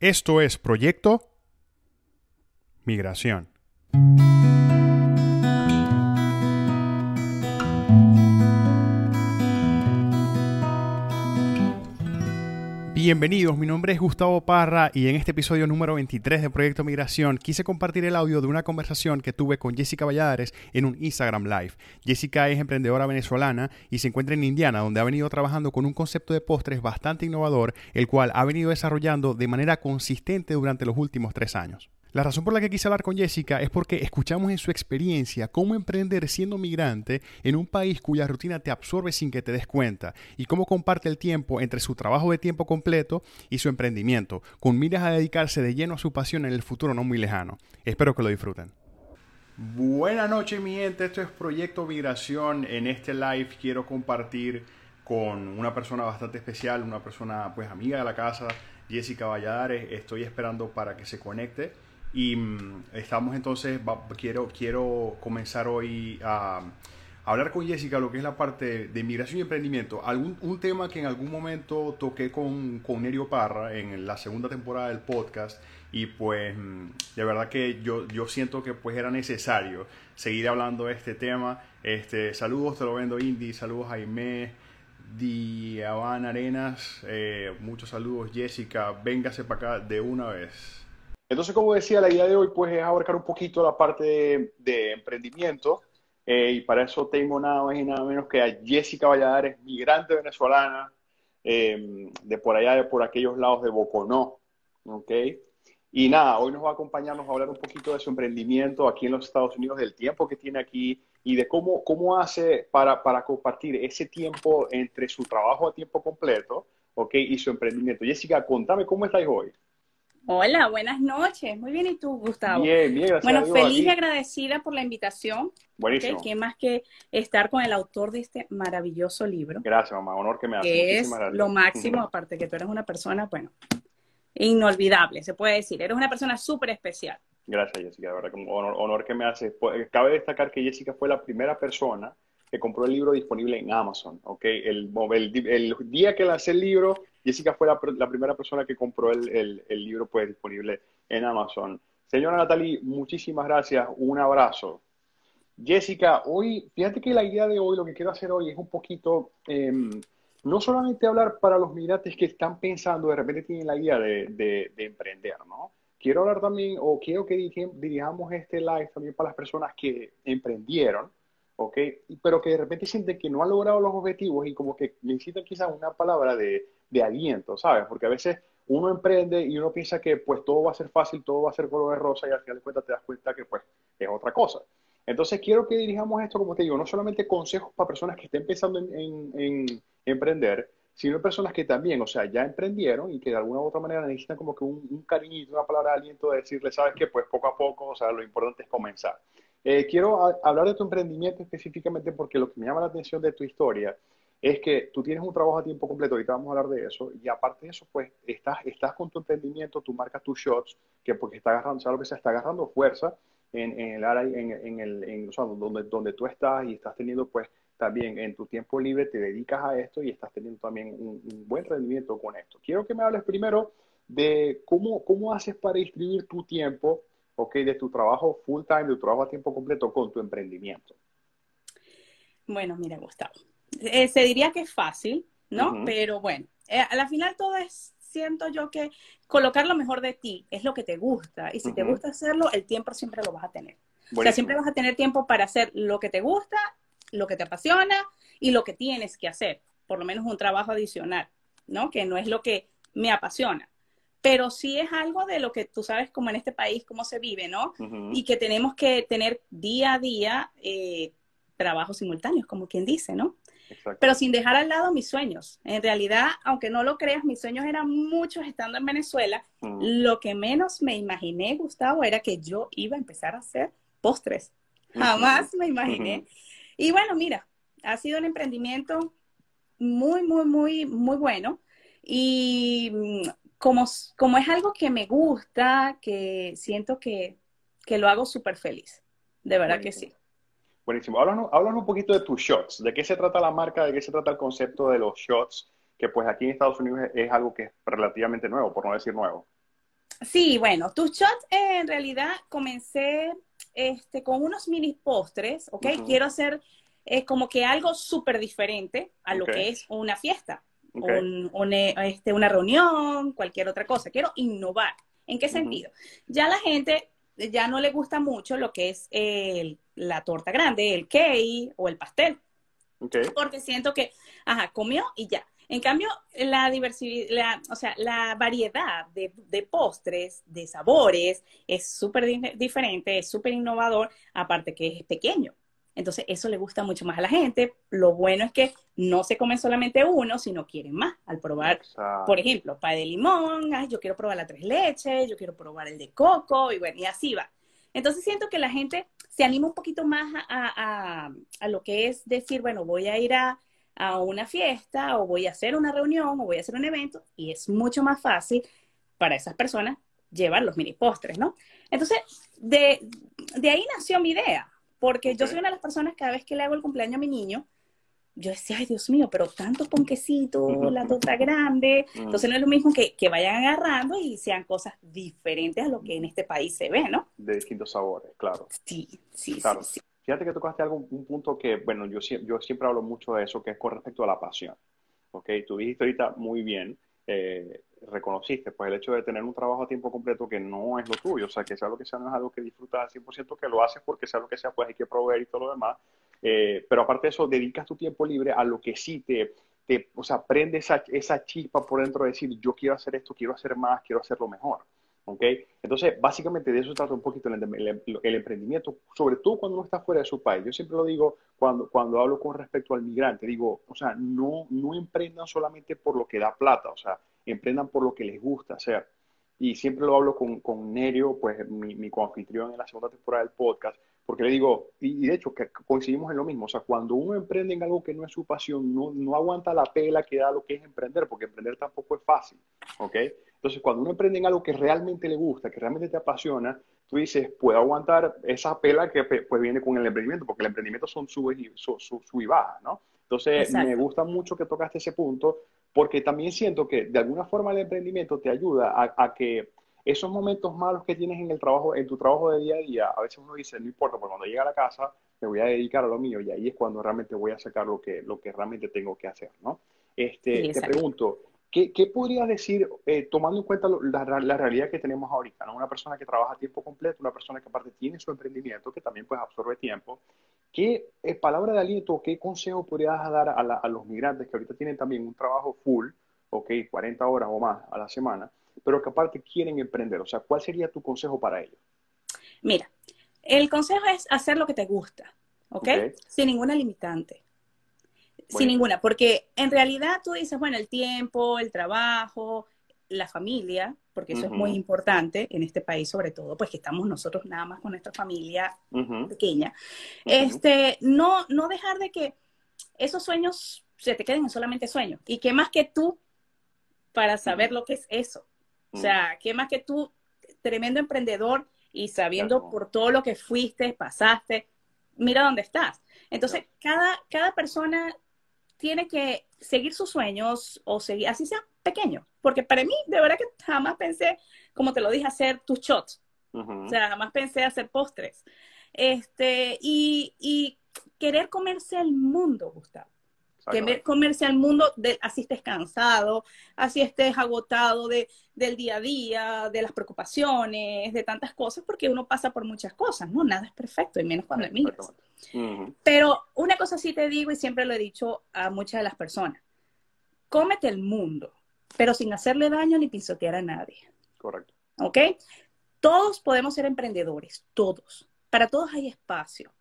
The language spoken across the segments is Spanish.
Esto es Proyecto Migración. Bienvenidos, mi nombre es Gustavo Parra y en este episodio número 23 de Proyecto Migración quise compartir el audio de una conversación que tuve con Jessica Valladares en un Instagram Live. Jessica es emprendedora venezolana y se encuentra en Indiana, donde ha venido trabajando con un concepto de postres bastante innovador, el cual ha venido desarrollando de manera consistente durante los últimos tres años. La razón por la que quise hablar con Jessica es porque escuchamos en su experiencia cómo emprender siendo migrante en un país cuya rutina te absorbe sin que te des cuenta y cómo comparte el tiempo entre su trabajo de tiempo completo y su emprendimiento, con miras a dedicarse de lleno a su pasión en el futuro no muy lejano. Espero que lo disfruten. Buenas noches mi gente, esto es Proyecto Migración. En este live quiero compartir con una persona bastante especial, una persona pues amiga de la casa, Jessica Valladares. Estoy esperando para que se conecte. Y mm, estamos entonces, quiero, quiero comenzar hoy a, hablar con Jessica lo que es la parte de migración y emprendimiento. Algún, un tema que en algún momento toqué con, con Nerio Parra en la segunda temporada del podcast y pues mm, de verdad que yo, yo siento que pues era necesario seguir hablando de este tema. Este, saludos, te lo vendo Indy, saludos Jaime, Diaban Arenas, eh, muchos saludos Jessica, véngase para acá de una vez. Entonces, como decía, la idea de hoy pues es abarcar un poquito la parte de, emprendimiento eh, y para eso tengo nada más y nada menos que a Jessica Valladares, migrante venezolana em, de por allá, de por aquellos lados de Boconó, ¿ok? Y nada, hoy nos va a acompañarnos a hablar un poquito de su emprendimiento aquí en los Estados Unidos, del tiempo que tiene aquí y de cómo, cómo hace para, para compartir ese tiempo entre su trabajo a tiempo completo, ¿ok? Y su emprendimiento. Jessica, contame cómo estáis hoy. Hola, buenas noches. Muy bien, ¿y tú, Gustavo? Bien, bien, gracias. Bueno, feliz y agradecida por la invitación. Buenísimo. ¿Qué más que estar con el autor de este maravilloso libro? Gracias, mamá. Honor que me haces. Que es lo máximo, aparte que tú eres una persona, bueno, inolvidable, se puede decir. Eres una persona súper especial. Gracias, Jessica. De verdad, honor, honor que me haces. Pues, cabe destacar que Jessica fue la primera persona que compró el libro disponible en Amazon, ¿ok? El, el, día que lancé el libro, Jessica fue la, primera persona que compró el, libro pues disponible en Amazon. Señora Natalie, muchísimas gracias, un abrazo. Jessica, hoy, fíjate que la idea de hoy, lo que quiero hacer hoy es un poquito, em, no solamente hablar para los migrantes que están pensando, de repente tienen la idea de, emprender, ¿no? Quiero hablar también, o quiero que dirijamos este live también para las personas que emprendieron, ¿ok? Pero que de repente sienten que no han logrado los objetivos y como que necesitan quizás una palabra de, de aliento, ¿sabes? Porque a veces uno emprende y uno piensa que pues todo va a ser fácil, todo va a ser color de rosa y al final de cuentas te das cuenta que pues es otra cosa. Entonces quiero que dirijamos esto, como te digo, no solamente consejos para personas que estén pensando en, en, emprender, sino personas que también, o sea, ya emprendieron y que de alguna u otra manera necesitan como que un, un cariñito, una palabra de aliento de decirle, sabes que pues poco a poco, o sea, lo importante es comenzar. Eh, quiero hablar de tu emprendimiento específicamente porque lo que me llama la atención de tu historia es que tú tienes un trabajo a tiempo completo, ahorita vamos a hablar de eso, y aparte de eso, pues estás, estás con tu emprendimiento, tú marcas tus shots, que porque está agarrando, ¿sabes lo que está agarrando fuerza en, el área, en, el, en, o sea, donde, donde tú estás y estás teniendo, pues también en tu tiempo libre te dedicas a esto y estás teniendo también un, un buen rendimiento con esto. Quiero que me hables primero de cómo, cómo haces para distribuir tu tiempo ok, de tu trabajo full time, de tu trabajo a tiempo completo con tu emprendimiento? Bueno, mira, Gustavo, eh, se diría que es fácil, ¿no? Pero bueno, eh, a la final todo es, siento yo que colocar lo mejor de ti es lo que te gusta y si te gusta hacerlo, el tiempo siempre lo vas a tener. O sea, siempre vas a tener tiempo para hacer lo que te gusta, lo que te apasiona y lo que tienes que hacer, por lo menos un trabajo adicional, ¿no? Que no es lo que me apasiona pero sí es algo de lo que tú sabes como en este país, cómo se vive, ¿no? Y que tenemos que tener día a día eh, trabajos simultáneos, como quien dice, ¿no? Pero sin dejar al lado mis sueños. En realidad, aunque no lo creas, mis sueños eran muchos estando en Venezuela. Lo que menos me imaginé, Gustavo, era que yo iba a empezar a hacer postres. Jamás me imaginé. Y bueno, mira, ha sido un emprendimiento muy, muy, muy, muy bueno. Y mm, como, como es algo que me gusta, que siento que, lo hago súper feliz. De verdad que sí. Buenísimo. Háblanos, un poquito de tus shots. ¿De qué se trata la marca? ¿De qué se trata el concepto de los shots? Que pues aquí en Estados Unidos es, algo que es relativamente nuevo, por no decir nuevo. Sí, bueno, tus shots en realidad comencé este, con unos mini postres, ¿ok? Quiero hacer eh, como que algo súper diferente a lo que es una fiesta, eh, este, una reunión, cualquier otra cosa. Quiero innovar. ¿En qué sentido? Ya la gente ya no le gusta mucho lo que es la torta grande, el cake o el pastel. Porque siento que, ajá, comió y ya. En cambio, la diversidad, o sea, la variedad de, postres, de sabores, es súper diferente, es súper innovador, aparte que es pequeño. Entonces, eso le gusta mucho más a la gente. Lo bueno es que no se comen solamente uno, sino quieren más. Al probar, por ejemplo, pay de limón, yo quiero probar la tres leches, yo quiero probar el de coco, y bueno, y así va. Entonces, siento que la gente se anima un poquito más a lo que es decir, bueno, voy a ir a, a una fiesta o voy a hacer una reunión o voy a hacer un evento y es mucho más fácil para esas personas llevar los mini postres, ¿no? Entonces, de, ahí nació mi idea, porque yo soy una de las personas que cada vez que le hago el cumpleaños a mi niño, yo decía, ay Dios mío, pero tantos ponquecitos, la torta grande. Entonces no es lo mismo que, que, vayan agarrando y sean cosas diferentes a lo que en este país se ve, ¿no? De distintos sabores, claro. Sí, sí, claro. sí. Fíjate que tocaste algo, un punto que, bueno, yo, yo siempre hablo mucho de eso, que es con respecto a la pasión. ¿Ok? Tú dijiste ahorita muy bien, eh, reconociste, pues el hecho de tener un trabajo a tiempo completo que no es lo tuyo, o sea, que sea lo que sea, no es algo que disfrutas al 100%, que lo haces porque sea lo que sea, pues hay que proveer y todo lo demás. Eh, pero aparte de eso, dedicas tu tiempo libre a lo que sí te, te o sea, prende esa, esa chispa por dentro de decir, yo quiero hacer esto, quiero hacer más, quiero hacerlo mejor. ¿ok? Entonces, básicamente de eso trata un poquito el, el, emprendimiento, sobre todo cuando uno está fuera de su país. Yo siempre lo digo cuando, cuando hablo con respecto al migrante, digo, o sea, no, no emprendan solamente por lo que da plata, o sea, emprendan por lo que les gusta hacer. Y siempre lo hablo con, con Nerio, pues mi, mi coanfitrión en la segunda temporada del podcast, porque le digo, y, de hecho que coincidimos en lo mismo, o sea, cuando uno emprende en algo que no es su pasión, no, no aguanta la pela que da lo que es emprender, porque emprender tampoco es fácil, ¿ok? Entonces, cuando uno emprende en algo que realmente le gusta, que realmente te apasiona, tú dices, puedo aguantar esa pela que pues viene con el emprendimiento, porque el emprendimiento son sub y, y bajas, ¿no? Entonces, me gusta mucho que tocaste ese punto, porque también siento que de alguna forma el emprendimiento te ayuda a, que esos momentos malos que tienes en el trabajo, en tu trabajo de día a día, a veces uno dice, no importa, porque cuando llega a la casa me voy a dedicar a lo mío y ahí es cuando realmente voy a sacar lo que, lo que realmente tengo que hacer, ¿no? Este, te pregunto, ¿Qué, qué podrías decir, eh, tomando en cuenta la, la, realidad que tenemos ahorita? ¿no? Una persona que trabaja a tiempo completo, una persona que aparte tiene su emprendimiento, que también pues absorbe tiempo. ¿Qué eh, palabra de aliento, qué consejo podrías dar a, a, los migrantes que ahorita tienen también un trabajo full, ok, 40 horas o más a la semana, pero que aparte quieren emprender? O sea, ¿cuál sería tu consejo para ellos? Mira, el consejo es hacer lo que te gusta, ¿ok? okay. Sin ninguna limitante. Sin ninguna, porque en realidad tú dices, bueno, el tiempo, el trabajo, la familia, porque eso es muy importante en este país sobre todo, pues que estamos nosotros nada más con nuestra familia pequeña. Este, no, no dejar de que esos sueños se te queden en solamente sueños. Y qué más que tú para saber lo que es eso. O sea, qué más que tú, tremendo emprendedor y sabiendo por todo lo que fuiste, pasaste, mira dónde estás. Entonces, cada, cada persona tiene que seguir sus sueños o seguir, así sea pequeño. Porque para mí, de verdad que jamás pensé, como te lo dije, hacer tus shots. O sea, jamás pensé hacer postres. Este, y, y querer comerse el mundo, Gustavo que comerse al mundo, de, así estés cansado, así estés agotado de, del día a día, de las preocupaciones, de tantas cosas, porque uno pasa por muchas cosas, ¿no? Nada es perfecto, y menos cuando emigras. Pero una cosa sí te digo, y siempre lo he dicho a muchas de las personas, cómete el mundo, pero sin hacerle daño ni pisotear a nadie. Correcto. ¿Ok? Todos podemos ser emprendedores, todos. Para todos hay espacio.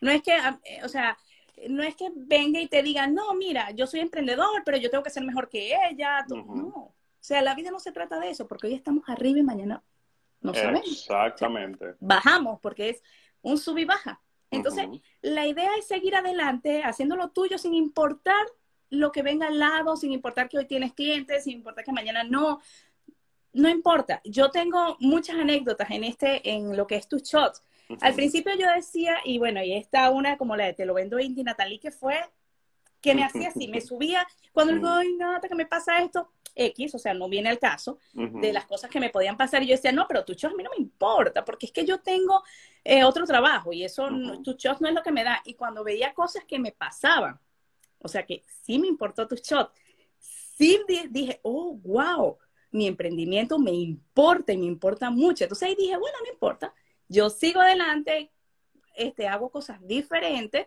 No es que, eh, o sea, no es que venga y te diga, no, mira, yo soy emprendedor, pero yo tengo que ser mejor que ella. No. O sea, la vida no se trata de eso, porque hoy estamos arriba y mañana no sabemos. Exactamente. bajamos, porque es un sub y baja. Entonces, la idea es seguir adelante, haciendo lo tuyo sin importar lo que venga al lado, sin importar que hoy tienes clientes, sin importar que mañana no. No importa. Yo tengo muchas anécdotas en este, en lo que es tus shots al principio yo decía, y bueno, y esta una como la de Te lo vendo Indy Natalie, que fue que me hacía así, me subía, cuando digo, ay, Nata, que me pasa esto, X, o sea, no viene al caso, de las cosas que me podían pasar. Y yo decía, no, pero tu show a mí no me importa, porque es que yo tengo eh, otro trabajo y eso, tu show no es lo que me da. Y cuando veía cosas que me pasaban, o sea, que sí me importó tu shot, sí dije, oh, wow, mi emprendimiento me importa y me importa mucho. Entonces ahí dije, bueno, no importa, yo sigo adelante, este, hago cosas diferentes,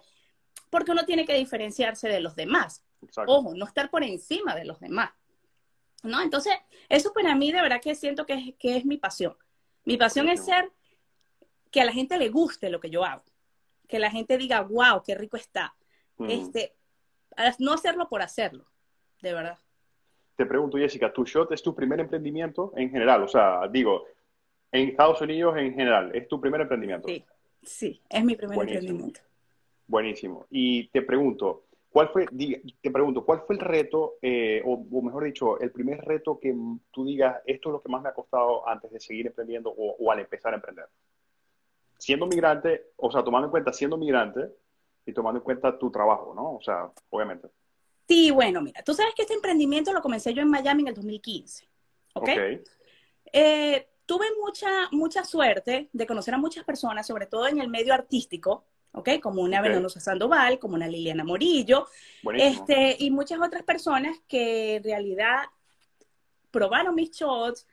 porque uno tiene que diferenciarse de los demás. Ojo, no estar por encima de los demás. ¿No? Entonces, eso para mí de verdad que siento que es, que es mi pasión. Mi pasión es ser que a la gente le guste lo que yo hago. Que la gente diga, wow, qué rico está. Mm. Este, no hacerlo por hacerlo, de verdad. Te pregunto, Jessica, ¿tu shot es tu primer emprendimiento en general? O sea, digo, en Estados Unidos en general, ¿es tu primer emprendimiento? Sí, sí, es mi primer emprendimiento. Buenísimo. Y te pregunto, ¿cuál fue, te pregunto, ¿cuál fue el reto, eh, o, mejor dicho, el primer reto que tú digas, esto es lo que más me ha costado antes de seguir emprendiendo o, al empezar a emprender? Siendo migrante, o sea, tomando en cuenta siendo migrante y tomando en cuenta tu trabajo, ¿no? O sea, obviamente. Sí, bueno, mira, tú sabes que este emprendimiento lo comencé yo en Miami en el 2015, ¿ok? Eh, tuve mucha, mucha suerte de conocer a muchas personas, sobre todo en el medio artístico, ¿ok? Como una okay. Venenosa Sandoval, como una Liliana Morillo, este, y muchas otras personas que en realidad probaron mis shots,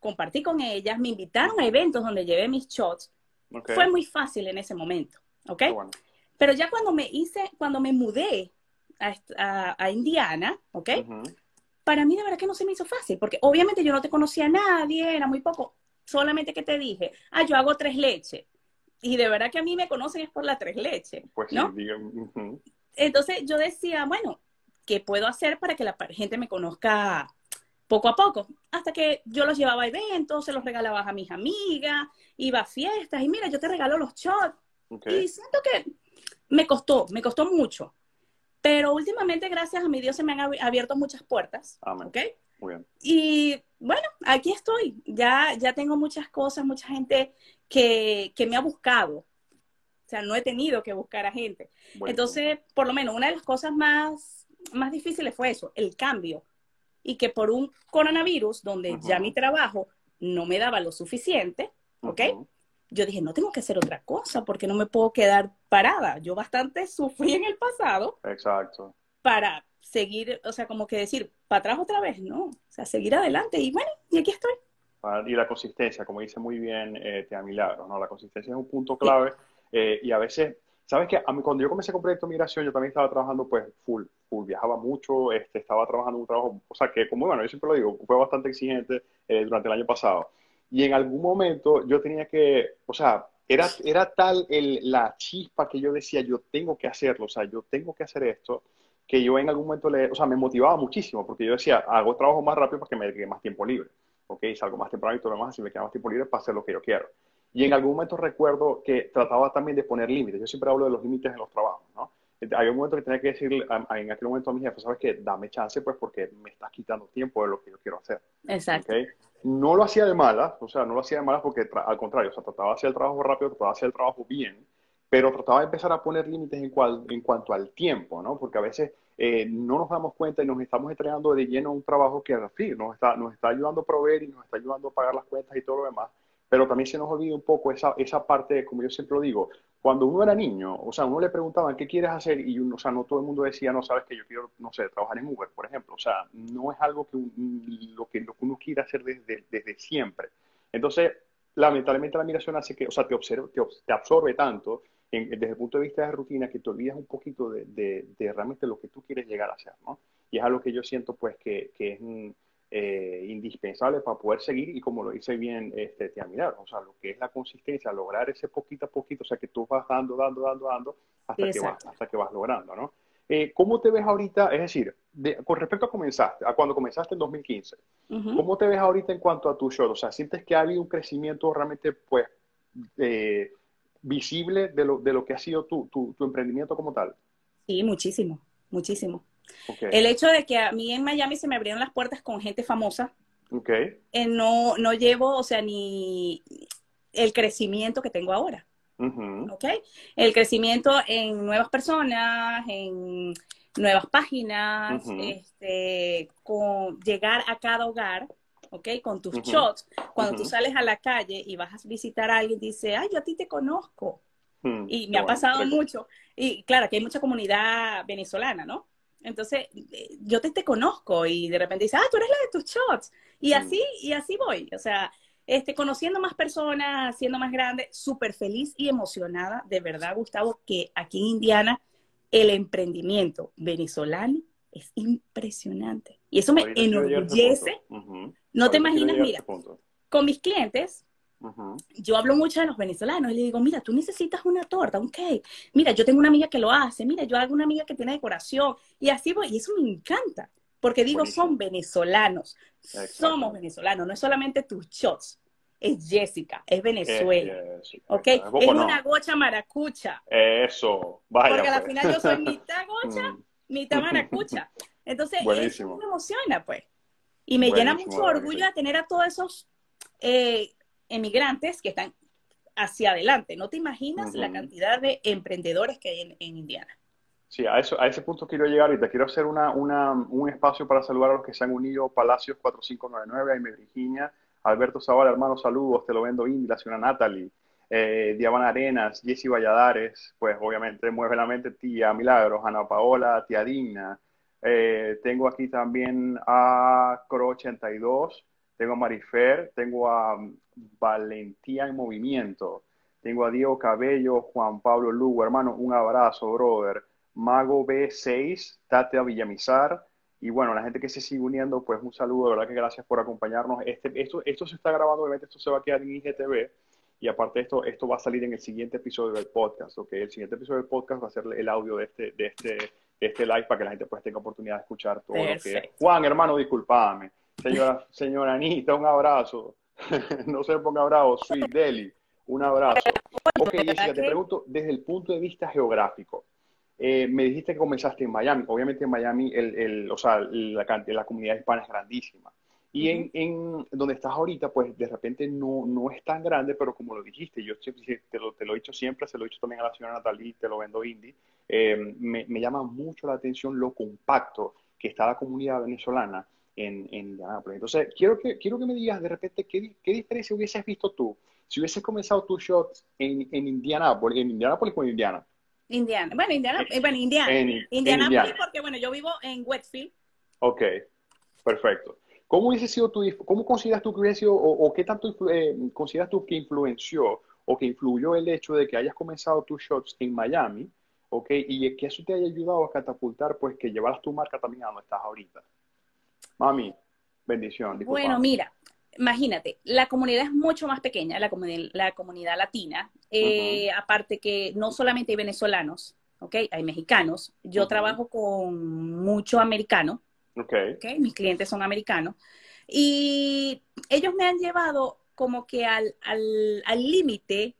compartí con ellas, me invitaron a eventos donde llevé mis shots. Fue muy fácil en ese momento, ¿ok? Pero ya cuando me hice, cuando me mudé a, Indiana, ¿ok? Para mí de verdad que no se me hizo fácil, porque obviamente yo no te conocía a nadie, era muy poco. Solamente que te dije, ah, yo hago tres leches. Y de verdad que a mí me conocen es por la tres leches, pues ¿no? Entonces yo decía, bueno, ¿qué puedo hacer para que la gente me conozca poco a poco? Hasta que yo los llevaba a eventos, se los regalaba a mis amigas, iba a fiestas y mira, yo te regalo los shots. Y siento que me costó, me costó mucho. Pero últimamente, gracias a mi Dios, se me han abierto muchas puertas. ¿Ok? Muy bien. Y bueno, aquí estoy. Ya, ya tengo muchas cosas, mucha gente que, que me ha buscado. O sea, no he tenido que buscar a gente. Entonces, por lo menos, una de las cosas más, más difíciles fue eso, el cambio. Y que por un coronavirus, donde ya mi trabajo no me daba lo suficiente, ¿ok? Yo dije, no tengo que hacer otra cosa porque no me puedo quedar parada. Yo bastante sufrí en el pasado. Exacto. Para seguir, o sea, como que decir, para atrás otra vez, ¿no? O sea, seguir adelante. Y bueno, y aquí estoy. Y la consistencia, como dice muy bien eh, Tea Milagro, ¿no? La consistencia es un punto clave. Eh, y a veces, ¿sabes qué? A mí, cuando yo comencé con Proyecto Migración, yo también estaba trabajando, pues, full, full. Viajaba mucho, este, estaba trabajando un trabajo, o sea, que, como bueno, yo siempre lo digo, fue bastante exigente eh, durante el año pasado. Y en algún momento yo tenía que, o sea, era, era tal el, la chispa que yo decía, yo tengo que hacerlo, o sea, yo tengo que hacer esto, que yo en algún momento le, o sea, me motivaba muchísimo, porque yo decía, hago trabajo más rápido porque me quede más tiempo libre, ¿ok? Salgo más temprano y todo lo demás, así me queda más tiempo libre para hacer lo que yo quiero. Y en algún momento recuerdo que trataba también de poner límites. Yo siempre hablo de los límites en los trabajos, ¿no? Había un momento que tenía que decirle en aquel momento a mi jefe, ¿sabes qué? Dame chance, pues, porque me estás quitando tiempo de lo que yo quiero hacer. Exacto. ¿okay? no lo hacía de malas, o sea, no lo hacía de malas porque al contrario, o sea, trataba de hacer el trabajo rápido, trataba de hacer el trabajo bien, pero trataba de empezar a poner límites en, cual, en cuanto al tiempo, ¿no? Porque a veces eh, no nos damos cuenta y nos estamos entregando de lleno a un trabajo que, fin, nos está, nos está ayudando a proveer y nos está ayudando a pagar las cuentas y todo lo demás, pero también se nos olvida un poco esa, esa parte, como yo siempre lo digo, cuando uno era niño, o sea, uno le preguntaban, ¿qué quieres hacer? Y uno, o sea, no todo el mundo decía, no, sabes que yo quiero, no sé, trabajar en Uber, por ejemplo. O sea, no es algo que, lo, que, lo que uno quiere hacer desde, desde siempre. Entonces, lamentablemente la migración hace que, o sea, te, absorbe tanto desde el punto de vista de rutina que te olvidas un poquito de, de, realmente lo que tú quieres llegar a hacer, ¿no? Y es algo que yo siento, pues, que, que es eh, indispensable para poder seguir y como lo dice bien este, Tía Mirar, o sea, lo que es la consistencia, lograr ese poquito a poquito, o sea, que tú vas dando, dando, dando, dando, hasta, que vas, hasta que vas logrando, ¿no? Eh, ¿Cómo te ves ahorita? Es decir, con respecto a comenzaste, a cuando comenzaste en 2015, ¿cómo te ves ahorita en cuanto a tu show? O sea, ¿sientes que ha habido un crecimiento realmente, pues, eh, visible de lo, de lo que ha sido tu, tu, tu emprendimiento como tal? Sí, muchísimo, muchísimo. El hecho de que a mí en Miami se me abrieron las puertas con gente famosa, okay. Eh, no, no llevo, o sea, ni el crecimiento que tengo ahora. El crecimiento en nuevas personas, en nuevas páginas, este, con llegar a cada hogar, ¿ok? Con tus shots. Cuando tú sales a la calle y vas a visitar a alguien, dice, ay, yo a ti te conozco. Y me ha pasado mucho. Y claro, que hay mucha comunidad venezolana, ¿no? Entonces, eh, yo te, te conozco y de repente dice, ah, tú eres la de tus shots. Y así, y así voy. O sea, este, conociendo más personas, siendo más grande, súper feliz y emocionada, de verdad, Gustavo, que aquí en Indiana el emprendimiento venezolano es impresionante. Y eso me enorgullece. No te imaginas, mira, con mis clientes, yo hablo mucho de los venezolanos y le digo, mira, tú necesitas una torta, un cake. Mira, yo tengo una amiga que lo hace, mira, yo hago una amiga que tiene decoración. Y así voy, y eso me encanta. Porque digo, son venezolanos. Somos venezolanos, no es solamente tus shots es Jessica, es Venezuela. ¿Ok? Es, una gocha maracucha. Eso, vaya. Porque al pues. final yo soy mitad gocha, mm. mitad maracucha. Entonces, eso me emociona, pues. Y me llena mucho orgullo de tener a todos esos eh, emigrantes que están hacia adelante. No te imaginas la cantidad de emprendedores que hay en, Indiana. Sí, a, eso, a ese punto quiero llegar y te quiero hacer una, un espacio para saludar a los que se han unido. Palacios 4599, Aime Virginia, Alberto Zavala, hermano, saludos, te lo vendo Indy, la señora Natalie, eh, Diabana Arenas, Jessy Valladares, pues obviamente mueve la mente tía Milagros, Ana Paola, tía Digna. Eh, tengo aquí también a Cro82, tengo a Marifer, tengo a Valentía en Movimiento, tengo a Diego Cabello, Juan Pablo Lugo, hermano, un abrazo, brother. Mago B6, Tatea Villamizar, y bueno, la gente que se sigue uniendo, pues un saludo, de verdad que gracias por acompañarnos. Este, esto, esto se está grabando, obviamente esto se va a quedar en IGTV y aparte de esto, esto va a salir en el siguiente episodio del podcast, ¿ok? El siguiente episodio del podcast va a ser el audio de este, de este, de este live para que la gente pues tenga oportunidad de escuchar todo lo que Juan, hermano, discúlpame. Señora, señora Anita, un abrazo. no se ponga bravo. Sweet Deli, un abrazo. Ok, Jessica, te pregunto desde el punto de vista geográfico. Eh, me dijiste que comenzaste en Miami. Obviamente en Miami el, el, o sea, la, la, comunidad hispana es grandísima. Y en, en, donde estás ahorita, pues de repente no, no es tan grande, pero como lo dijiste, yo te lo, te lo he dicho siempre, se lo he dicho también a la señora Natalie, te lo vendo indie, eh, me, me, llama mucho la atención lo compacto que está la comunidad venezolana en, en Indianápolis. Entonces, quiero que, quiero que me digas de repente qué, qué diferencia hubieses visto tú si hubieses comenzado tus shots en, en Indianápolis, en Indianápolis o en Indiana. Indiana. Bueno, Indiana, eh, bueno, Indiana. Indiana. porque bueno, yo vivo en Westfield. Ok, perfecto. ¿Cómo hubiese sido tu, cómo consideras tú que hubiese sido, o, qué tanto eh, consideras tú que influenció o que influyó el hecho de que hayas comenzado tus shots en Miami, ok, y que eso te haya ayudado a catapultar, pues, que llevaras tu marca también a donde estás ahorita? Mami, bendición. Bueno, mira, imagínate, la comunidad es mucho más pequeña, la, comunidad, la comunidad latina, eh, aparte que no solamente hay venezolanos, ¿ok? Hay mexicanos, yo trabajo con mucho americano, okay. Mis clientes son americanos, y ellos me han llevado como que al límite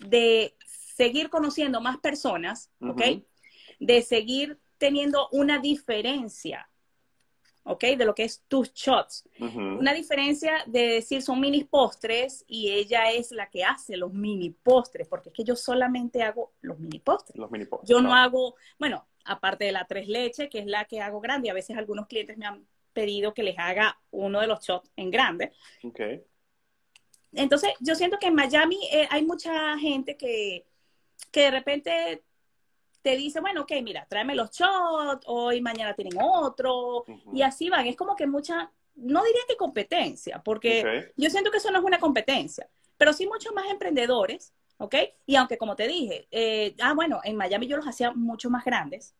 de seguir conociendo más personas, ¿ok? De seguir teniendo una diferencia ¿ok? De lo que es tus shots. Una diferencia de decir son mini postres y ella es la que hace los mini postres, porque es que yo solamente hago los mini postres. Los mini postres. Yo no hago, bueno, aparte de la tres leche, que es la que hago grande, y a veces algunos clientes me han pedido que les haga uno de los shots en grande. Ok. Entonces, yo siento que en Miami eh, hay mucha gente que, que de repente te dice, bueno, ok, mira, tráeme los shots, hoy, mañana tienen otro, y así van. Es como que mucha, no diría que competencia, porque yo siento que eso no es una competencia, pero sí muchos más emprendedores, ¿ok? Y aunque como te dije, eh, ah, bueno, en Miami yo los hacía mucho más grandes.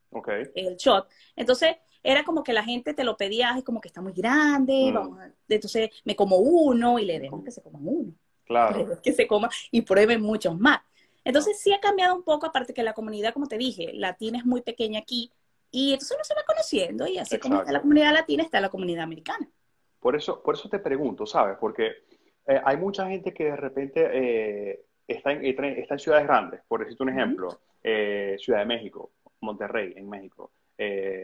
El shot. Entonces, era como que la gente te lo pedía, es como que está muy grande, mm. vamos entonces me como uno y le dejo que se coma uno. Claro. Que se coma y prueben muchos más. Entonces sí ha cambiado un poco, aparte que la comunidad, como te dije, latina es muy pequeña aquí, y entonces uno se va conociendo, y así como está la comunidad latina, está la comunidad americana. Por eso, por eso te pregunto, ¿sabes? Porque eh, hay mucha gente que de repente eh, está, en, está en ciudades grandes, por decirte un ejemplo, eh, Ciudad de México, Monterrey en México,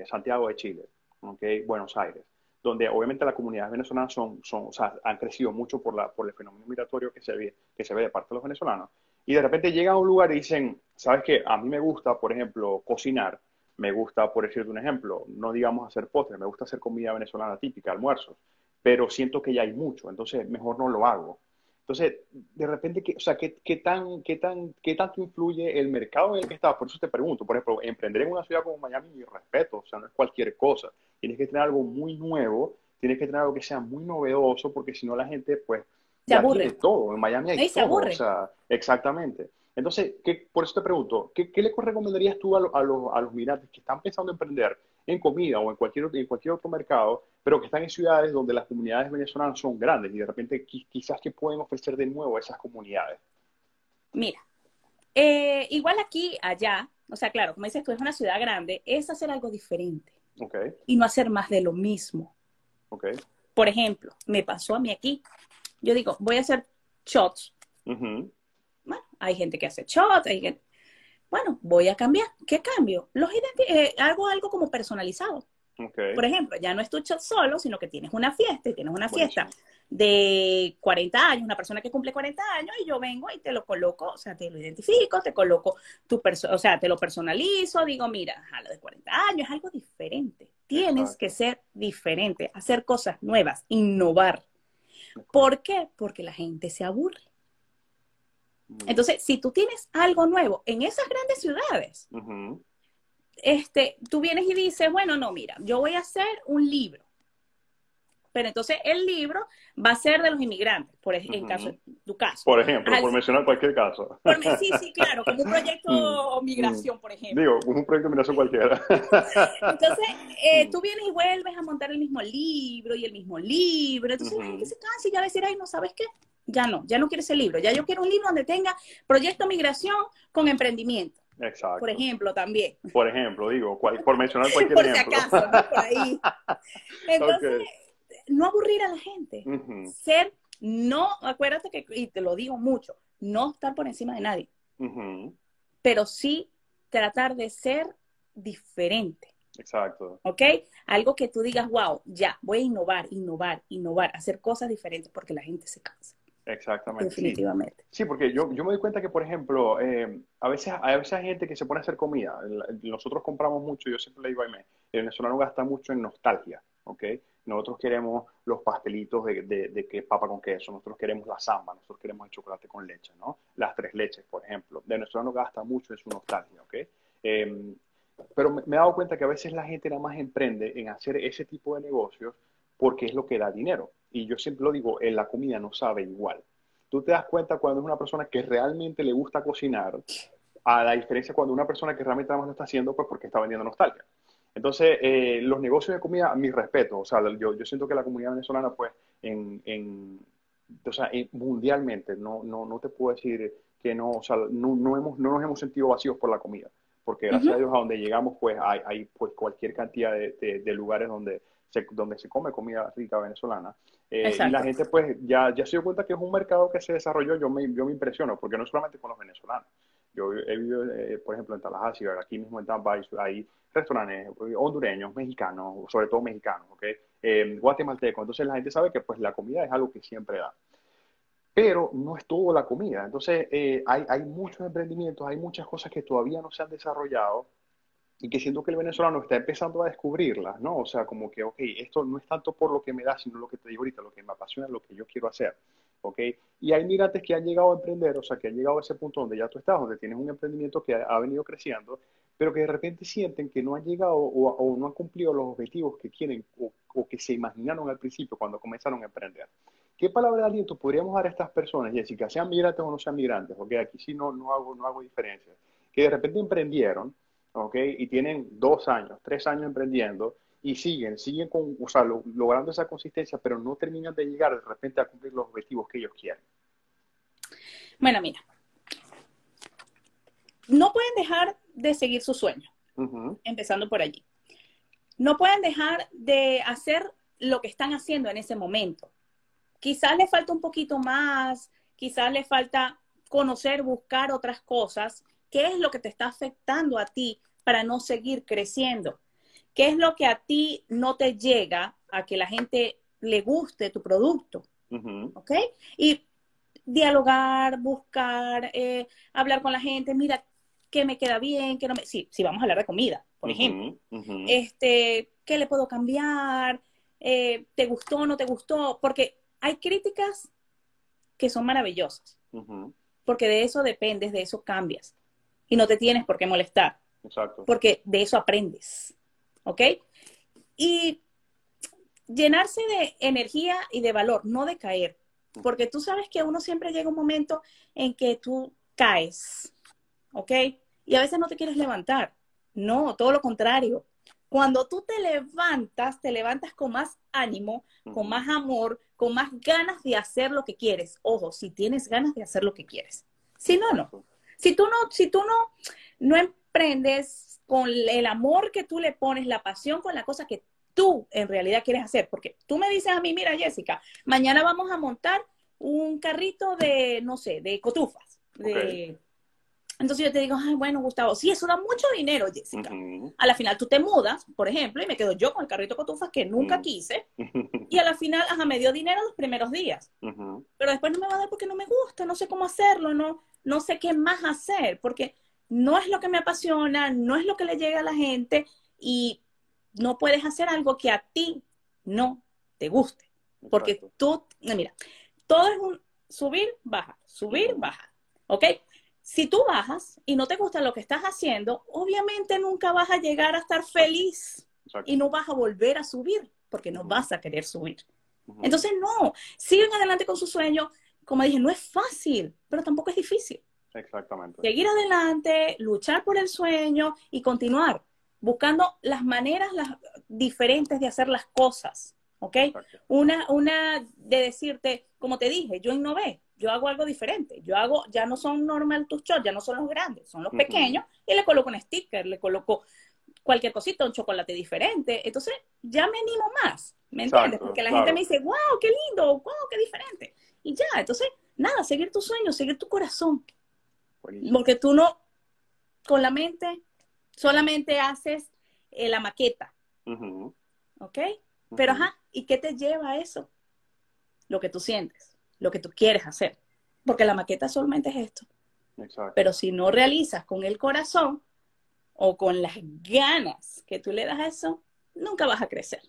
Santiago de Chile, okay, Buenos Aires, donde obviamente las comunidades venezolanas son, son, o sea, han crecido mucho por, la, por el fenómeno migratorio que se, ve, que se ve de parte de los venezolanos y de repente llegan a un lugar y dicen, ¿sabes qué? A mí me gusta, por ejemplo, cocinar, me gusta, por decirte un ejemplo, no digamos hacer postres, me gusta hacer comida venezolana típica, almuerzos, pero siento que ya hay mucho, entonces mejor no lo hago. Entonces, de repente, ¿qué, o sea, ¿qué, qué, tan, qué, tan, ¿qué tanto influye el mercado en el que estás? Por eso te pregunto, por ejemplo, emprender en una ciudad como Miami, mi respeto, o sea, no es cualquier cosa. Tienes que tener algo muy nuevo, tienes que tener algo que sea muy novedoso, porque si no la gente, pues, se aburre. todo. En Miami hay Ahí todo. se aburre. O sea, exactamente. Entonces, ¿qué, por eso te pregunto, ¿qué, qué le recomendarías tú a, lo- a los, a los migrantes que están pensando en emprender en comida o en cualquier, otro- en cualquier otro mercado, pero que están en ciudades donde las comunidades venezolanas son grandes y de repente qui- quizás que pueden ofrecer de nuevo a esas comunidades? Mira, eh, igual aquí, allá, o sea, claro, como dices tú, es una ciudad grande, es hacer algo diferente Ok, y no hacer más de lo mismo. Por ejemplo, me pasó a mí aquí. Yo digo, voy a hacer shots. Bueno, hay gente que hace shots, hay gente... Bueno, voy a cambiar. ¿Qué cambio? Los eh, hago algo como personalizado. Por ejemplo, ya no es tu shot solo, sino que tienes una fiesta y tienes una Buenísimo. fiesta de 40 años, una persona que cumple 40 años y yo vengo y te lo coloco, o sea, te lo identifico, te coloco tu perso o sea, te lo personalizo, digo, mira, a lo de 40 años es algo diferente. Tienes Exacto. que ser diferente, hacer cosas nuevas, innovar. ¿Por qué? Porque la gente se aburre. Entonces, si tú tienes algo nuevo en esas grandes ciudades, este, tú vienes y dices, bueno, no, mira, yo voy a hacer un libro. Pero entonces el libro va a ser de los inmigrantes, por ej- en caso, tu caso. Por ejemplo, por mencionar cualquier caso. Por- sí, sí, claro, como un proyecto Mm, migración, por ejemplo. Digo, un proyecto de migración cualquiera. Entonces, eh, Mm. tú vienes y vuelves a montar el mismo libro y el mismo libro. Entonces la Ujú. gente se cansa y ya va a decir, ay, no, ¿sabes qué? Ya no, ya no quiero ese libro. Ya yo quiero un libro donde tenga proyecto migración con emprendimiento, Exacto. por ejemplo, también. Por ejemplo, digo, cual- por mencionar cualquier por si ejemplo. acaso, ¿no? por ahí. Entonces, no aburrir a la gente. Ser, no, acuérdate que, y te lo digo mucho, no estar por encima de nadie, pero sí tratar de ser diferente. Exacto. ¿ok? Algo que tú digas, wow, ya, voy a innovar, innovar, innovar, hacer cosas diferentes porque la gente se cansa, Exactamente. Definitivamente. Sí, porque yo, yo me doy cuenta que, por ejemplo, eh, a veces, a veces hay gente que se pone a hacer comida. Nosotros compramos mucho, yo siempre le digo a Aimee, el venezolano gasta mucho en nostalgia, ¿ok? Nosotros queremos los pastelitos de, de, de que papa con queso, nosotros queremos la samba, nosotros queremos el chocolate con leche, ¿no? Las tres leches, por ejemplo. El venezolano gasta mucho en su nostalgia, ¿ok? Eh, pero me, me he dado cuenta que a veces la gente nada más emprende en hacer ese tipo de negocios porque es lo que da dinero. Y yo siempre lo digo, en la comida no sabe igual. Tú te das cuenta cuando es una persona que realmente le gusta cocinar, a la diferencia cuando una persona que realmente nada más lo está haciendo, pues porque está vendiendo nostalgia. Entonces, eh, los negocios de comida, mi respeto, o sea, yo, yo siento que la comunidad venezolana, pues, en, en o sea, en- mundialmente, no, no, no te puedo decir que no, o sea, no, no, hemos, no nos hemos sentido vacíos por la comida, porque gracias a Dios a donde llegamos, pues, hay, hay pues, cualquier cantidad de, de- de lugares donde se, donde se come comida rica venezolana. Eh, y la gente, pues, ya, ya se dio cuenta que es un mercado que se desarrolló, yo me, yo me impresiono, porque no solamente con los venezolanos. Yo he vivido, eh, por ejemplo, en Tallahassee, aquí mismo en Tampa, hay, restaurantes eh, hondureños, mexicanos, sobre todo mexicanos. Eh, guatemaltecos. Entonces la gente sabe que pues la comida es algo que siempre da. Pero no es todo la comida. Entonces eh, hay, hay muchos emprendimientos, hay muchas cosas que todavía no se han desarrollado y que siento que el venezolano está empezando a descubrirlas, ¿no? O sea, como que, ok, esto no es tanto por lo que me da, sino lo que te digo ahorita, lo que me apasiona, lo que yo quiero hacer, ¿ok? Y hay migrantes que han llegado a emprender, o sea, que han llegado a ese punto donde ya tú estás, donde tienes un emprendimiento que ha, ha venido creciendo, pero que de repente sienten que no han llegado o, o no han cumplido los objetivos que quieren o, o que se imaginaron al principio cuando comenzaron a emprender. ¿Qué palabra de aliento podríamos dar a estas personas, Jessica, sean migrantes o no sean migrantes? Porque aquí sí no, no, hago, no hago diferencia. Que de repente emprendieron, ¿ok? Y tienen dos años, tres años emprendiendo y siguen, siguen con, o sea, lo- logrando esa consistencia, pero no terminan de llegar de repente a cumplir los objetivos que ellos quieren. Bueno, mira, no pueden dejar de seguir su sueño, empezando por allí. No pueden dejar de hacer lo que están haciendo en ese momento. Quizás les falta un poquito más, quizás les falta conocer, buscar otras cosas. ¿Qué es lo que te está afectando a ti para no seguir creciendo? ¿Qué es lo que a ti no te llega a que la gente le guste tu producto? ¿ok? Y dialogar, buscar, eh, hablar con la gente. Mira, qué me queda bien, qué no me... Sí, sí, vamos a hablar de comida, por ejemplo. Este, ¿qué le puedo cambiar? Eh, ¿Te gustó o no te gustó? Porque hay críticas que son maravillosas. Porque de eso dependes, de eso cambias. Y no te tienes por qué molestar. Exacto. Porque de eso aprendes. ¿Ok? Y llenarse de energía y de valor, no de caer. Porque tú sabes que uno siempre llega un momento en que tú caes. ¿Ok? Y a veces no te quieres levantar. No, todo lo contrario. Cuando tú te levantas, te levantas con más ánimo, con más amor, con más ganas de hacer lo que quieres. Ojo, si tienes ganas de hacer lo que quieres. Si no, no. Si tú no, si tú no, no emprendes con el amor que tú le pones, la pasión con la cosa que tú en realidad quieres hacer, porque tú me dices a mí, mira Jessica, mañana vamos a montar un carrito de, no sé, de cotufas, entonces yo te digo, ay, bueno, Gustavo, sí, eso da mucho dinero, Jessica. A la final tú te mudas, por ejemplo, y me quedo yo con el carrito cotufas que nunca quise, y a la final, ajá, me dio dinero los primeros días. Pero después no me va a dar porque no me gusta, no sé cómo hacerlo, no, no sé qué más hacer, porque no es lo que me apasiona, no es lo que le llega a la gente, y no puedes hacer algo que a ti no te guste. Porque tú, mira, todo es un subir, baja, subir, baja. ¿Ok? Si tú bajas y no te gusta lo que estás haciendo, obviamente nunca vas a llegar a estar feliz y no vas a volver a subir porque no vas a querer subir. Entonces, no, siguen adelante con su sueño. Como dije, no es fácil, pero tampoco es difícil. Exactamente. Seguir adelante, luchar por el sueño y continuar buscando las maneras las diferentes de hacer las cosas. ¿Ok? Una, una de decirte, como te dije, yo innové yo hago algo diferente. Yo hago, ya no son normal tus shots, ya no son los grandes, son los pequeños, y le coloco un sticker, le coloco cualquier cosita, un chocolate diferente. Entonces, ya me animo más, ¿me entiendes? Porque la gente me dice, wow, qué lindo, wow, qué diferente. Y ya, entonces, nada, seguir tu sueño, seguir tu corazón. Porque tú no, con la mente, solamente haces eh, la maqueta. ¿Ok? Pero, ajá, ¿y qué te lleva a eso? Lo que tú sientes lo que tú quieres hacer. Porque la maqueta solamente es esto. Pero si no realizas con el corazón o con las ganas que tú le das a eso, nunca vas a crecer.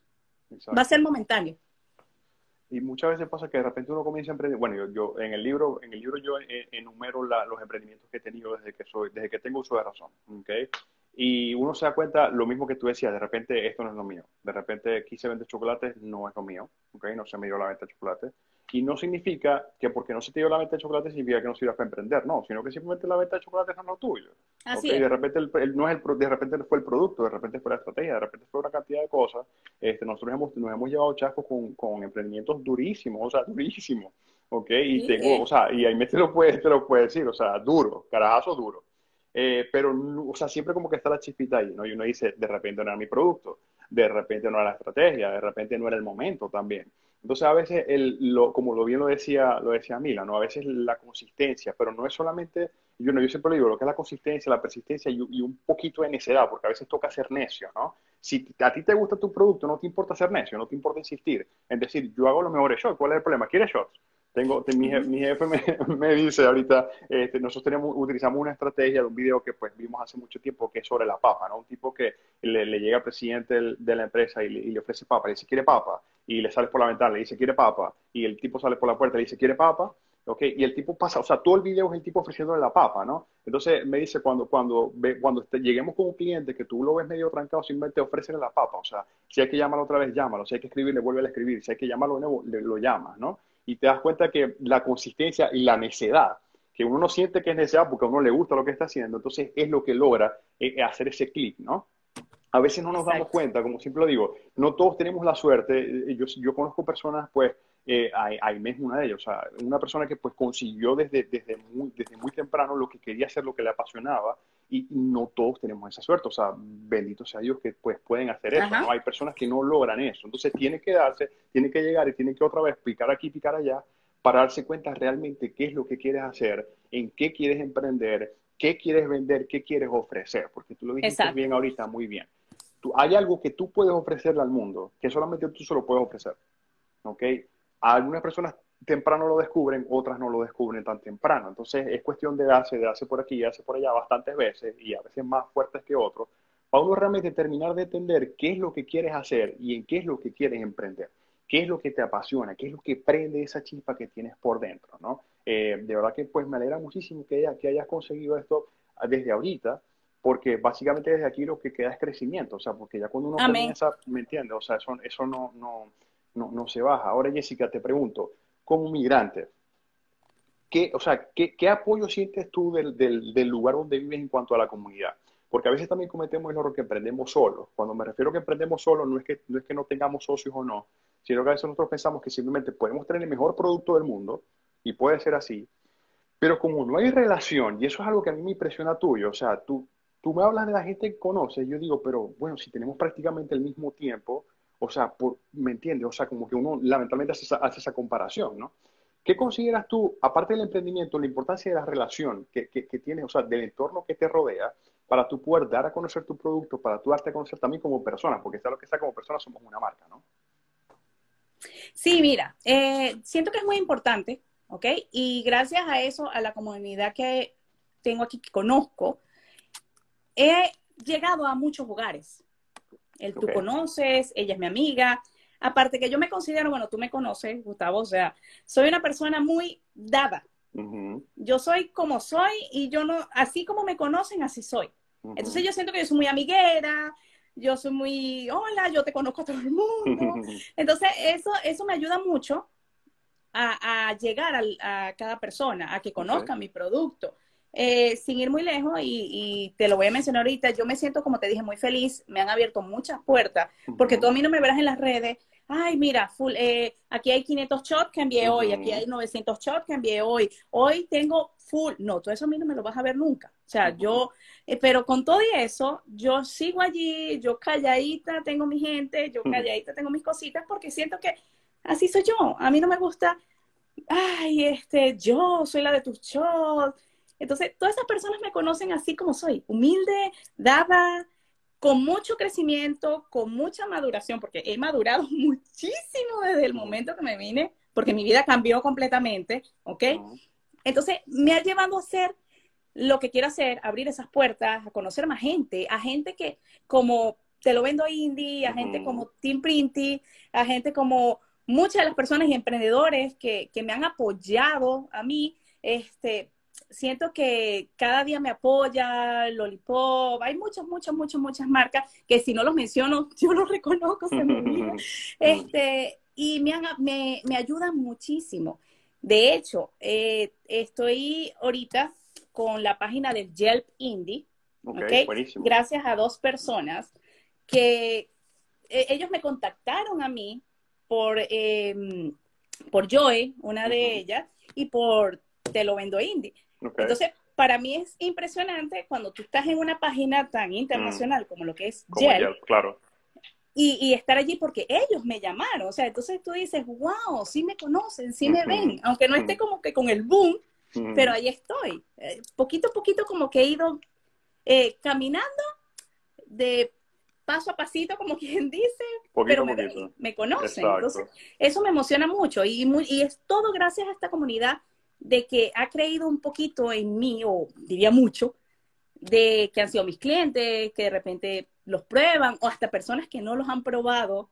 Va a ser momentáneo. Y muchas veces pasa que de repente uno comienza a emprender. Bueno, yo, yo en el libro, en el libro yo enumero los emprendimientos que he tenido desde que soy, desde que tengo uso de razón. ¿okay? Y uno se da cuenta, lo mismo que tú decías, de repente esto no es lo mío. De repente quise vender chocolates, no es lo mío. ¿okay? No se me dio la venta de chocolate. Y no significa que porque no se te dio la venta de chocolate significa que no sirva para emprender, no, sino que simplemente la venta de chocolate no es lo tuyo. Así De repente el, no es el, de repente fue el producto, de repente fue la estrategia, de repente fue una cantidad de cosas. Este, nosotros hemos, nos hemos llevado chascos con, con emprendimientos durísimos, o sea, durísimos. ¿ok? Y tengo, o sea, y ahí me te lo puedes, te lo puedes decir, o sea, duro, carajazo duro. Eh, pero, o sea, siempre como que está la chispita ahí, ¿no? Y uno dice, de repente no era mi producto, de repente no era la estrategia, de repente no era el momento también. Entonces, a veces, el, lo, como lo bien lo decía, lo decía Mila, ¿no? A veces la consistencia, pero no es solamente, yo, no, yo siempre digo, lo que es la consistencia, la persistencia y, un poquito de necedad, porque a veces toca ser necio, ¿no? Si a ti te gusta tu producto, no te importa ser necio, no te importa insistir. Es decir, yo hago los mejores shots, ¿cuál es el problema? ¿Quieres shots? Tengo, mi, jefe me, me, dice ahorita, este, nosotros tenemos, utilizamos una estrategia de un video que pues vimos hace mucho tiempo que es sobre la papa, ¿no? Un tipo que le, llega al presidente de la empresa y le, ofrece papa, le dice, ¿quiere papa? Y le sale por la ventana, le dice, ¿quiere papa? Y el tipo sale por la puerta, le dice, ¿quiere papa? ¿ok? Y el tipo pasa, o sea, todo el video es el tipo ofreciéndole la papa, ¿no? Entonces me dice, cuando, cuando, cuando lleguemos con un cliente que tú lo ves medio trancado, simplemente ofrécele la papa, o sea, si hay que llamarlo otra vez, llámalo, si hay que escribirle, vuelve a escribir, si hay que llamarlo de nuevo, le, lo llamas, ¿no? Y te das cuenta que la consistencia y la necedad, que uno no siente que es necedad porque a uno le gusta lo que está haciendo, entonces es lo que logra eh, hacer ese clic, ¿no? A veces no nos damos cuenta, como siempre lo digo, no todos tenemos la suerte. Eh, yo, yo conozco personas, pues, eh, Aime es una de ellas, o sea, una persona que pues consiguió desde, desde, muy, desde muy temprano lo que quería hacer, lo que le apasionaba, y no todos tenemos esa suerte, o sea, bendito sea Dios que pues pueden hacer eso, ¿no? Hay personas que no logran eso, entonces tiene que darse, tiene que llegar y tiene que otra vez picar aquí, picar allá, para darse cuenta realmente qué es lo que quieres hacer, en qué quieres emprender, qué quieres vender, qué quieres ofrecer, porque tú lo dijiste bien ahorita, muy bien. Tú, hay algo que tú puedes ofrecerle al mundo, que solamente tú se lo puedes ofrecer, ¿ok? A algunas personas temprano lo descubren, otras no lo descubren tan temprano. Entonces es cuestión de darse, de darse por aquí, de darse por allá bastantes veces y a veces más fuertes que otros, para uno realmente terminar de entender qué es lo que quieres hacer y en qué es lo que quieres emprender, qué es lo que te apasiona, qué es lo que prende esa chispa que tienes por dentro, ¿no? Eh, de verdad que pues me alegra muchísimo que, que hayas conseguido esto desde ahorita, porque básicamente desde aquí lo que queda es crecimiento, o sea, porque ya cuando uno comienza, ¿me entiendes? O sea, eso, eso no, no, no, no se baja. Ahora, Jessica, te pregunto, como migrante, ¿qué, o sea, ¿qué, apoyo sientes tú del, del, del, lugar donde vives en cuanto a la comunidad? Porque a veces también cometemos el error que emprendemos solos. Cuando me refiero a que emprendemos solos, no es que, no es que no tengamos socios o no, sino que a veces nosotros pensamos que simplemente podemos tener el mejor producto del mundo, y puede ser así, pero como no hay relación, y eso es algo que a mí me impresiona tuyo, o sea, tú, tú me hablas de la gente que conoces, yo digo, pero bueno, si tenemos prácticamente el mismo tiempo, o sea, ¿me entiendes? O sea, como que uno lamentablemente hace esa, esa, comparación, ¿no? ¿Qué consideras tú, aparte del emprendimiento, la importancia de la relación que, que, que, tienes, o sea, del entorno que te rodea, para tú poder dar a conocer tu producto, para tú darte a conocer también como persona, porque sea lo que sea, como persona somos una marca, ¿no? Sí, mira, eh, siento que es muy importante, ¿ok? Y gracias a eso, a la comunidad que tengo aquí, que conozco, he llegado a muchos lugares, el tú conoces, ella es mi amiga. Aparte que yo me considero, bueno, tú me conoces, Gustavo, o sea, soy una persona muy dada. Yo soy como soy y yo no, así como me conocen, así soy. Entonces yo siento que yo soy muy amiguera, yo soy muy, hola, yo te conozco a todo el mundo. Entonces eso, eso me ayuda mucho a, llegar a, cada persona, a que conozca mi producto. Eh, sin ir muy lejos, y, te lo voy a mencionar ahorita, yo me siento, como te dije, muy feliz, me han abierto muchas puertas, porque tú a mí no me verás en las redes, ay, mira, full, eh, aquí hay 500 shots que envié hoy, aquí hay 900 shots que envié hoy, hoy tengo full, no, todo eso a mí no me lo vas a ver nunca, o sea, yo, eh, pero con todo eso, yo sigo allí, yo calladita tengo mi gente, yo calladita tengo mis cositas, porque siento que así soy yo, a mí no me gusta, ay, este, yo soy la de tus shots, entonces, todas esas personas me conocen así como soy, humilde, dada, con mucho crecimiento, con mucha maduración, porque he madurado muchísimo desde el momento que me vine, porque mi vida cambió completamente, ¿ok? Entonces, me ha llevado a hacer lo que quiero hacer, abrir esas puertas, a conocer más gente, a gente que como te lo vendo indie, a gente como Team Printy, a gente como muchas de las personas y emprendedores que, que me han apoyado a mí, este, siento que cada día me apoya, Lollipop, hay muchas, muchas, muchas, muchas marcas que si no los menciono, yo los reconozco, se me Este, y me, me, me, ayudan muchísimo. De hecho, eh, estoy ahorita con la página del Yelp Indie, okay, gracias a dos personas que eh, ellos me contactaron a mí por, em, por Joy, una de ellas, y por Te lo vendo indie. Entonces, para mí es impresionante cuando tú estás en una página tan internacional como lo que es Yelp, claro. Y, estar allí porque ellos me llamaron. O sea, entonces tú dices, wow, sí me conocen, sí me ven, aunque no esté como que con el boom, pero ahí estoy. Eh, poquito a poquito como que he ido eh, caminando de paso a pasito, como quien dice, pero me, me conocen. Entonces, eso me emociona mucho y, y es todo gracias a esta comunidad de que ha creído un poquito en mí, o diría mucho, de que han sido mis clientes, que de repente los prueban, o hasta personas que no los han probado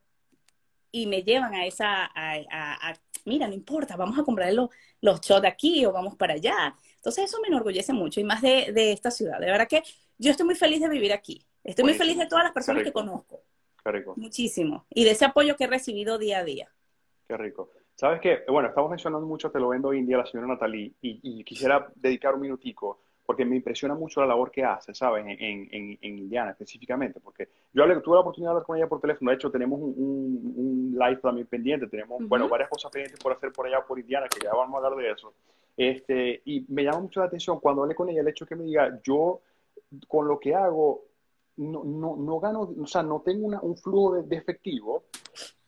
y me llevan a esa, a, mira, no importa, vamos a comprar los, los shots de aquí o vamos para allá. Entonces eso me enorgullece mucho y más de, esta ciudad. De verdad que yo estoy muy feliz de vivir aquí. Estoy muy feliz de todas las personas que conozco. Qué rico. Muchísimo. Y de ese apoyo que he recibido día a día. Qué rico. Sabes que, bueno, estamos mencionando mucho Te lo vendo India, la señora Natalie, y, quisiera dedicar un minutico, porque me impresiona mucho la labor que hace, ¿sabes? En, en, en Indiana específicamente, porque yo hablé, tuve la oportunidad de hablar con ella por teléfono, de hecho tenemos un, un, live también pendiente, tenemos, bueno, varias cosas pendientes por hacer por allá, por Indiana, que ya vamos a hablar de eso. Este, y me llama mucho la atención cuando hablé con ella el hecho que me diga, yo con lo que hago no, no, no gano, o sea, no tengo una, un flujo de, de efectivo,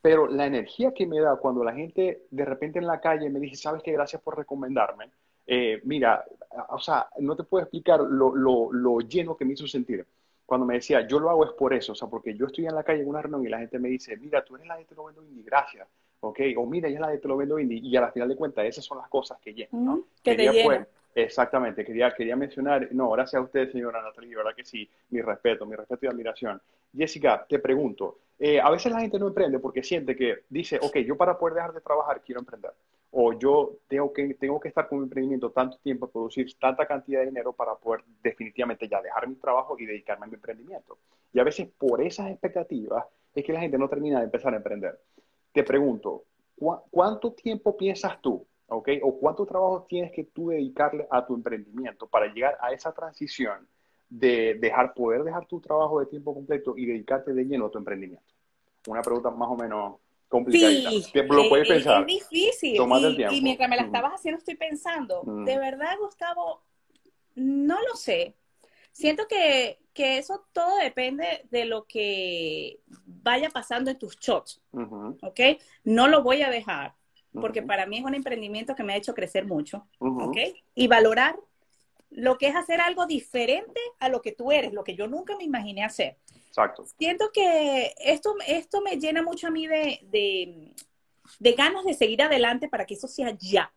pero la energía que me da cuando la gente de repente en la calle me dice, sabes que gracias por recomendarme, eh, mira, o sea, no te puedo explicar lo, lo, lo, lleno que me hizo sentir. Cuando me decía, yo lo hago es por eso, o sea, porque yo estoy en la calle en una reunión y la gente me dice, mira, tú eres la gente no vendo indie, gracias. ¿ok? O mira, ya la de te lo vendo indie. Y a la final de cuentas, esas son las cosas que llenan, ¿no? que te llenan. Exactamente, quería, quería mencionar, no, gracias a usted, señora Natalia, verdad que sí, mi respeto, mi respeto y admiración. Jessica, te pregunto, eh, a veces la gente no emprende porque siente que dice, ok, yo para poder dejar de trabajar quiero emprender. O yo tengo que, tengo que estar con mi emprendimiento tanto tiempo, producir tanta cantidad de dinero para poder definitivamente ya dejar mi trabajo y dedicarme a mi emprendimiento. Y a veces por esas expectativas es que la gente no termina de empezar a emprender. Te pregunto, ¿cuánto tiempo piensas tú, ok? O cuánto trabajo tienes que tú dedicarle a tu emprendimiento para llegar a esa transición de dejar, poder dejar tu trabajo de tiempo completo y dedicarte de lleno a tu emprendimiento? Una pregunta más o menos complicada. Sí, lo puedes pensar. Es difícil. y, y, mientras me la estabas haciendo estoy pensando, de verdad, Gustavo, no lo sé. Siento que, que, eso todo depende de lo que vaya pasando en tus shots, ¿ok? No lo voy a dejar, porque para mí es un emprendimiento que me ha hecho crecer mucho, ¿ok? Y valorar lo que es hacer algo diferente a lo que tú eres, lo que yo nunca me imaginé hacer. Exacto. Siento que esto, esto me llena mucho a mí de, de, ganas de seguir adelante para que eso sea ya,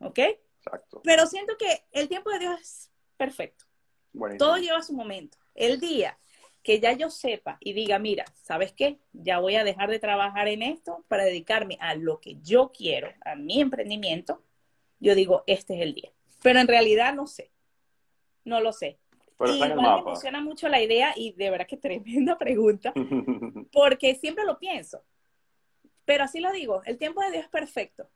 ¿ok? Exacto. Pero siento que el tiempo de Dios es perfecto. Todo lleva su momento. El día que ya yo sepa y diga, mira, ¿sabes qué? Ya voy a dejar de trabajar en esto para dedicarme a lo que yo quiero, a mi emprendimiento, yo digo, este es el día. Pero en realidad no sé no lo sé. y me emociona mucho la idea y de verdad que tremenda pregunta, porque siempre lo pienso. Pero así lo digo, el tiempo de Dios es perfecto.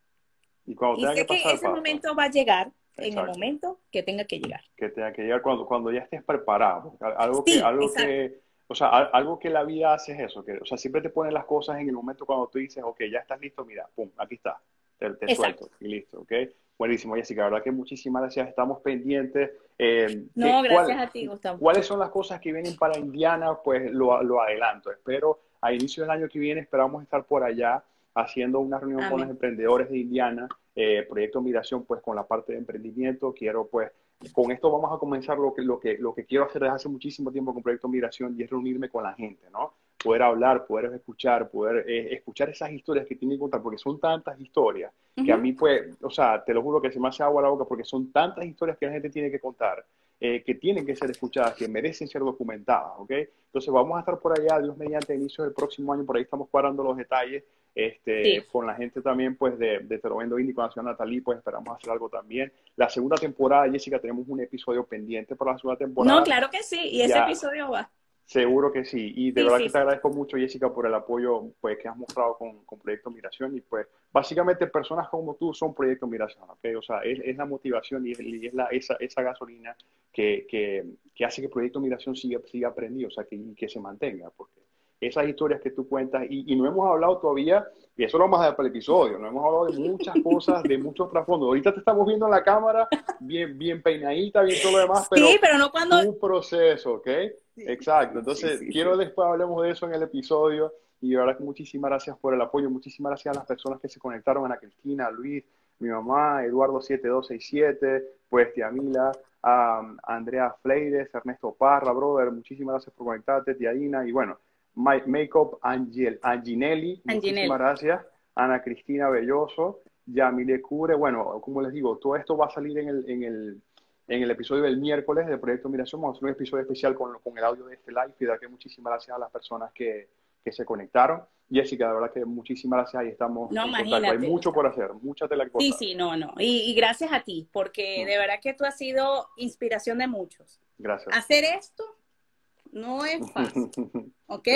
Y, sé que, ese momento va a llegar en el momento que tenga que llegar. Que tenga que llegar cuando, cuando ya estés preparado. Algo que, algo que, o sea, algo que la vida hace es eso, que, o sea, siempre te pone las cosas en el momento cuando tú dices, ok, ya estás listo, mira, pum, aquí está, te, te suelto y listo, ok. Buenísimo, Jessica, la verdad que muchísimas gracias, estamos pendientes. Eh, no, gracias a ti, Gustavo. ¿Cuáles son las cosas que vienen para Indiana? Pues lo, lo, adelanto. Espero, a inicio del año que viene, esperamos estar por allá haciendo una reunión con los emprendedores de Indiana, eh, Proyecto Migración, pues con la parte de emprendimiento. Quiero, pues, con esto vamos a comenzar lo que, lo que, lo que quiero hacer desde hace muchísimo tiempo con Proyecto Migración y es reunirme con la gente, ¿no? poder hablar, poder escuchar, poder eh, escuchar esas historias que tienen que contar, porque son tantas historias que a mí, pues, o sea, te lo juro que se me hace agua la boca porque son tantas historias que la gente tiene que contar, eh, que tienen que ser escuchadas, que merecen ser documentadas, ¿ok? Entonces vamos a estar por allá, Dios mediante, inicio del próximo año, por ahí estamos cuadrando los detalles, este, con la gente también, pues, de, de Te lo vendo Indie, con la señora Natalie, pues, esperamos hacer algo también. La segunda temporada, Jessica, tenemos un episodio pendiente para la segunda temporada. No, claro que sí, y ese episodio va. Seguro que sí. Y de verdad que te agradezco mucho, Jessica, por el apoyo pues, que has mostrado con, con, Proyecto Migración. Y pues, básicamente, personas como tú son Proyecto Migración, ¿ok? O sea, es, es la motivación y es, la, esa, esa gasolina que, que, que, hace que Proyecto Migración siga, siga aprendiendo, o sea, que, que se mantenga. Porque esas historias que tú cuentas, y, y, no hemos hablado todavía, y eso lo vamos a dar para el episodio, no hemos hablado de muchas cosas, de muchos trasfondos. Ahorita te estamos viendo en la cámara, bien, bien peinadita, bien todo lo demás, pero, sí, pero no cuando... un proceso, ¿ok? Exacto, entonces quiero después hablemos de eso en el episodio, y de verdad que muchísimas gracias por el apoyo, muchísimas gracias a las personas que se conectaron, Ana Cristina, a Luis, mi mamá, Eduardo7267, pues tía Mila, a Andrea Fleides, Ernesto Parra, brother, muchísimas gracias por conectarte, tía Ina, y bueno, Makeup Angel, Anginelli, muchísimas gracias. Ana Cristina Belloso, Yamile Cure. Bueno, como les digo, todo esto va a salir en el, en el, en el episodio del miércoles de Proyecto Migración. Vamos a hacer un episodio especial con, con el audio de este live y de que muchísimas gracias a las personas que, que se conectaron. Jessica, de verdad que muchísimas gracias. Ahí estamos. No, imagínate. Hay mucho por hacer, mucha tela que Sí, sí, no, no. Y, gracias a ti, porque de verdad que tú has sido inspiración de muchos. Gracias. Hacer esto no es fácil. ¿Ok?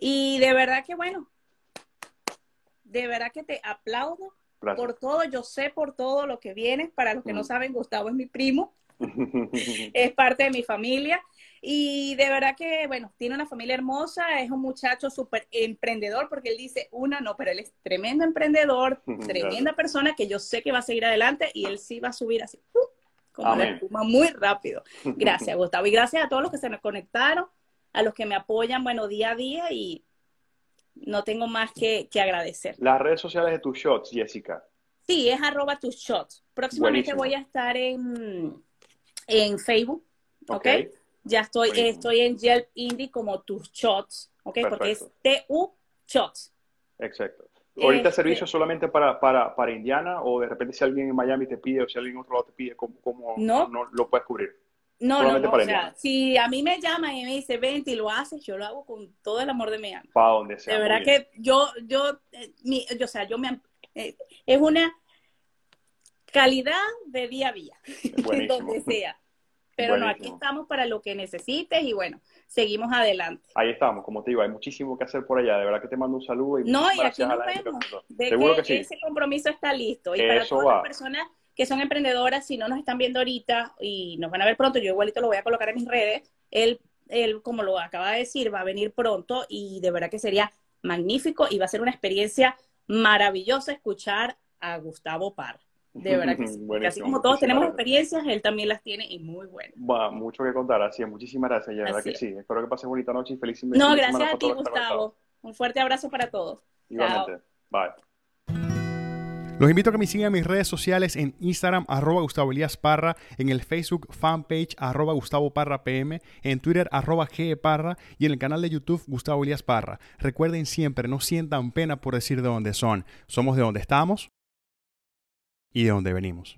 Y de verdad que bueno, de verdad que te aplaudo por todo. Yo sé por todo lo que viene. Para los que no mm. saben, Gustavo es mi primo. es parte de mi familia. Y de verdad que, bueno, tiene una familia hermosa, es un muchacho súper emprendedor, porque él dice, una, no, pero él es tremendo emprendedor, tremenda persona que yo sé que va a seguir adelante y él sí va a subir así, ¡uh! Como la espuma muy rápido. Gracias, Gustavo. Y gracias a todos los que se me conectaron, a los que me apoyan, bueno, día a día y no tengo más que, agradecer. Las redes sociales de tus shots, Jessica. Sí, es arroba tus shots. Próximamente voy a estar en, en Facebook, ¿ok? Ya estoy, estoy en Yelp Indie como tus shots, ¿ok? Porque es T-U Shots. Exacto. ¿Ahorita este servicio solamente para, para, para, Indiana o de repente si alguien en Miami te pide o si alguien en otro lado te pide, ¿cómo, cómo no. no lo puedes cubrir? No, no, no, o sea, si a mí me llaman y me dice, vente y lo haces, yo lo hago con todo el amor de mi alma. Para donde sea. De verdad que yo, yo, eh, mi, yo, o sea, yo me, eh, es una calidad de día a día, donde sea. Pero no, aquí estamos para lo que necesites y bueno, seguimos adelante. Ahí estamos, como te digo, hay muchísimo que hacer por allá. De verdad que te mando un saludo. Y no, y aquí nos vemos. De Seguro que, ese compromiso está listo. Y para todas las personas que son emprendedoras, si no nos están viendo ahorita y nos van a ver pronto, yo igualito lo voy a colocar en mis redes. Él, él, como lo acaba de decir, va a venir pronto y de verdad que sería magnífico y va a ser una experiencia maravillosa escuchar a Gustavo Parra. De verdad que sí. así como todos tenemos experiencias, él también las tiene y muy bueno. Va, mucho que contar, así es. Muchísimas gracias, de verdad que sí. Espero que pasen bonita noche y feliz No, gracias a ti, Gustavo. Un fuerte abrazo para todos. Igualmente. Bye. Los invito a que me sigan en mis redes sociales en Instagram, arroba Gustavo Elías Parra, en el Facebook fanpage, arroba Gustavo Parra PM, en Twitter, arroba G Parra y en el canal de YouTube Gustavo Elías Parra. Recuerden siempre, no sientan pena por decir de dónde son. Somos de donde estamos y de dónde venimos.